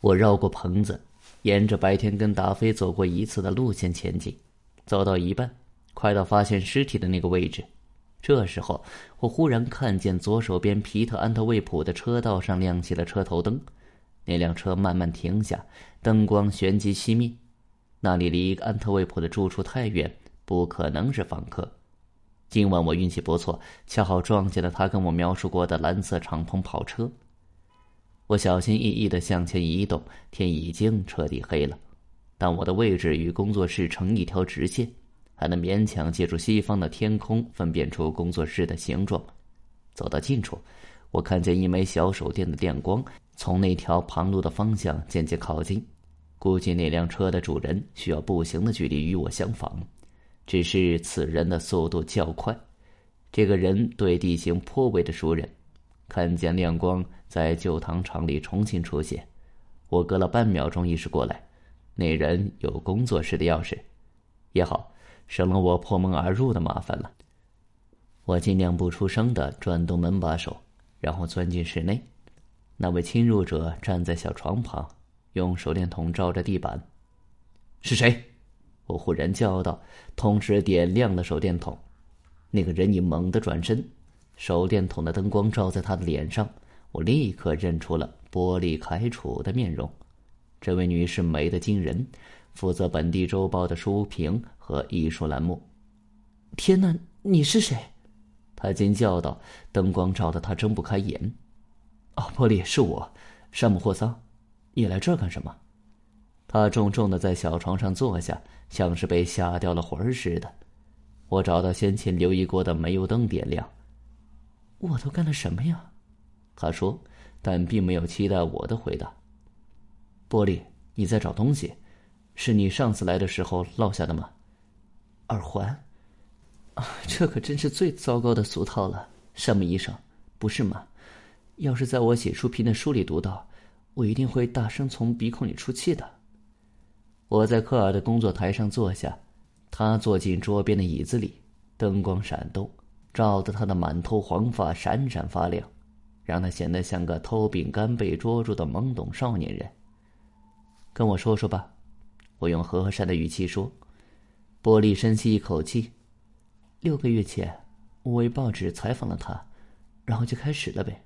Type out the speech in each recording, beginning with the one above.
我绕过棚子，沿着白天跟达菲走过一次的路线前进，走到一半，快到发现尸体的那个位置。这时候，我忽然看见左手边皮特安特卫普的车道上亮起了车头灯，那辆车慢慢停下，灯光旋即熄灭。那里离安特卫普的住处太远，不可能是访客。今晚我运气不错，恰好撞见了他跟我描述过的蓝色敞篷跑车。我小心翼翼的向前移动，天已经彻底黑了，但我的位置与工作室成一条直线。还能勉强借助西方的天空分辨出工作室的形状。走到近处，我看见一枚小手电的电光从那条旁路的方向渐渐靠近。估计那辆车的主人需要步行的距离与我相仿，只是此人的速度较快。这个人对地形颇为的熟人。看见亮光在旧糖厂里重新出现，我隔了半秒钟意识过来，那人有工作室的钥匙。也好。省了我破门而入的麻烦了。我尽量不出声的转动门把手，然后钻进室内。那位侵入者站在小床旁，用手电筒照着地板。是谁？我忽然叫道，同时点亮了手电筒。那个人影猛地转身，手电筒的灯光照在他的脸上，我立刻认出了波利凯楚的面容。这位女士美得惊人。负责本地周报的书评和艺术栏目。天哪，你是谁？他惊叫道，灯光照得他睁不开眼。哦，波利，是我，山姆霍桑。你来这儿干什么？他重重的在小床上坐下，像是被吓掉了魂儿似的。我找到先前留意过的煤油灯，点亮。我都干了什么呀？他说，但并没有期待我的回答。波利，你在找东西。是你上次来的时候落下的吗？耳环，啊，这可真是最糟糕的俗套了，山姆医生，不是吗？要是在我写书评的书里读到，我一定会大声从鼻孔里出气的。我在科尔的工作台上坐下，他坐进桌边的椅子里，灯光闪动，照得他的满头黄发闪闪发亮，让他显得像个偷饼干被捉住的懵懂少年人。跟我说说吧。我用和善的语气说：“波利，深吸一口气。六个月前，我为报纸采访了他，然后就开始了呗。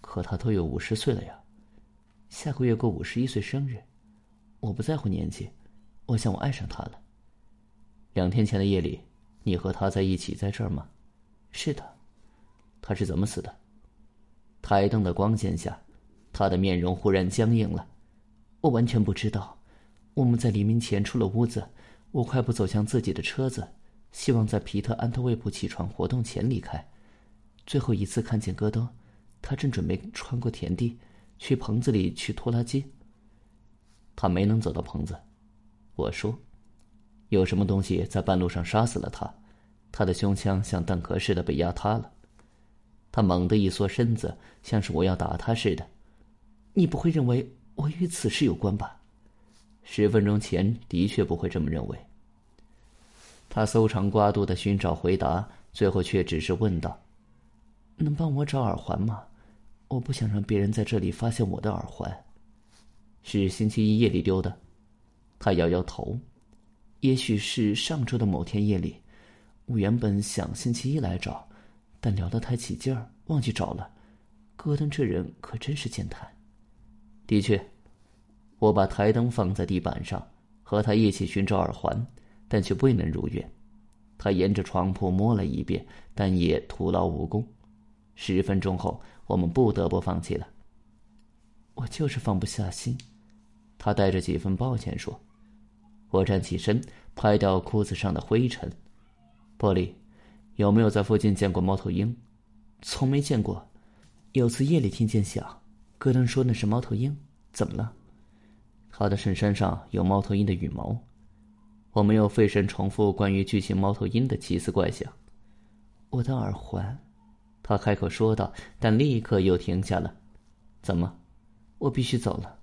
可他都有五十岁了呀，下个月过五十一岁生日。我不在乎年纪，我想我爱上他了。两天前的夜里，你和他在一起在这儿吗？是的。他是怎么死的？台灯的光线下，他的面容忽然僵硬了。我完全不知道。”我们在黎明前出了屋子，我快步走向自己的车子，希望在皮特安特卫普起床活动前离开。最后一次看见戈登，他正准备穿过田地，去棚子里取拖拉机。他没能走到棚子，我说，有什么东西在半路上杀死了他，他的胸腔像蛋壳似的被压塌了。他猛地一缩身子，像是我要打他似的。你不会认为我与此事有关吧？十分钟前的确不会这么认为。他搜肠刮肚的寻找回答，最后却只是问道：“能帮我找耳环吗？我不想让别人在这里发现我的耳环。是星期一夜里丢的。”他摇摇头：“也许是上周的某天夜里。我原本想星期一来找，但聊得太起劲儿，忘记找了。戈登这人可真是健谈。的确。”我把台灯放在地板上，和他一起寻找耳环，但却未能如愿。他沿着床铺摸了一遍，但也徒劳无功。十分钟后，我们不得不放弃了。我就是放不下心，他带着几分抱歉说。我站起身，拍掉裤子上的灰尘。波利，有没有在附近见过猫头鹰？从没见过。有次夜里听见响，戈登说那是猫头鹰。怎么了？他的衬衫上有猫头鹰的羽毛，我没有费神重复关于巨型猫头鹰的奇思怪想。我的耳环，他开口说道，但立刻又停下了。怎么？我必须走了。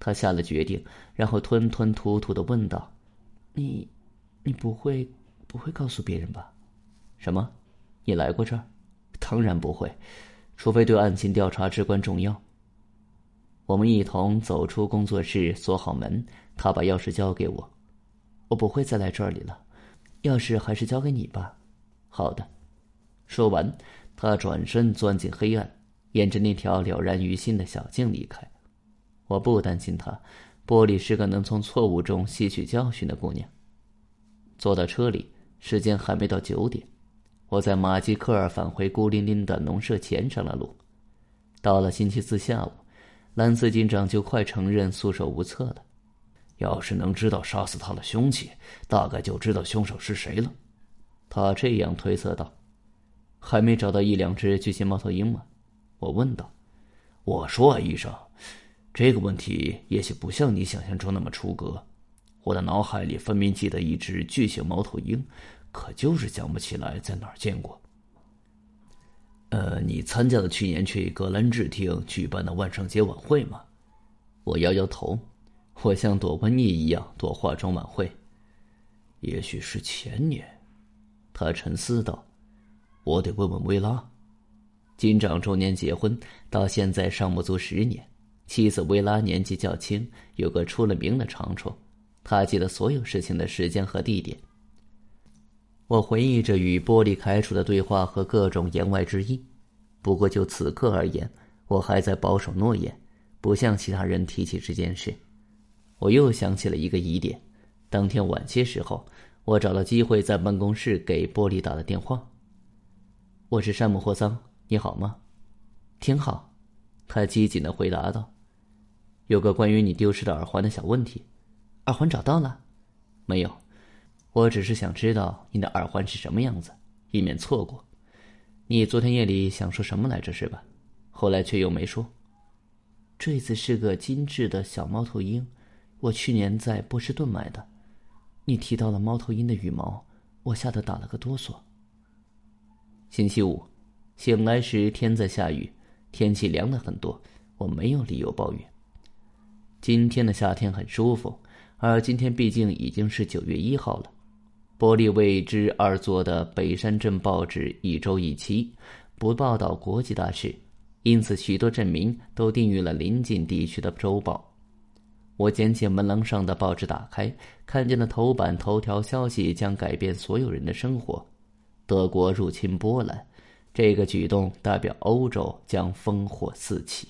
他下了决定，然后吞吞吐吐的问道：“你，你不会不会告诉别人吧？什么？你来过这儿？当然不会，除非对案情调查至关重要。”我们一同走出工作室，锁好门。他把钥匙交给我，我不会再来这里了。钥匙还是交给你吧。好的。说完，他转身钻进黑暗，沿着那条了然于心的小径离开。我不担心他，玻璃是个能从错误中吸取教训的姑娘。坐到车里，时间还没到九点，我在马基克尔返回孤零零的农舍前上了路。到了星期四下午，兰斯警长就快承认束手无策了。要是能知道杀死他的凶器，大概就知道凶手是谁了。他这样推测道：“还没找到一两只巨型猫头鹰吗？”我问道。“我说啊，医生，这个问题也许不像你想象中那么出格。我的脑海里分明记得一只巨型猫头鹰，可就是想不起来在哪儿见过。”呃，你参加了去年去格兰治厅举办的万圣节晚会吗？我摇摇头。我像躲瘟疫一样躲化妆晚会，也许是前年。他沉思道：“我得问问薇拉。”警长周年结婚到现在尚不足十年，妻子薇拉年纪较轻，有个出了名的长处，他记得所有事情的时间和地点。我回忆着与波利开出的对话和各种言外之意，不过就此刻而言，我还在保守诺言，不向其他人提起这件事。我又想起了一个疑点：当天晚些时候，我找了机会在办公室给波利打了电话。我是山姆·霍桑，你好吗？挺好，他机警的回答道：“有个关于你丢失的耳环的小问题，耳环找到了？没有，我只是想知道你的耳环是什么样子，以免错过。你昨天夜里想说什么来着？是吧？后来却又没说。坠子是个精致的小猫头鹰。”我去年在波士顿买的。你提到了猫头鹰的羽毛，我吓得打了个哆嗦。星期五，醒来时天在下雨，天气凉了很多，我没有理由抱怨。今天的夏天很舒服，而今天毕竟已经是九月一号了。波利为之而做的北山镇报纸一周一期，不报道国际大事，因此许多镇民都订阅了邻近地区的周报。我捡起门廊上的报纸，打开，看见了头版头条消息将改变所有人的生活：德国入侵波兰，这个举动代表欧洲将烽火四起。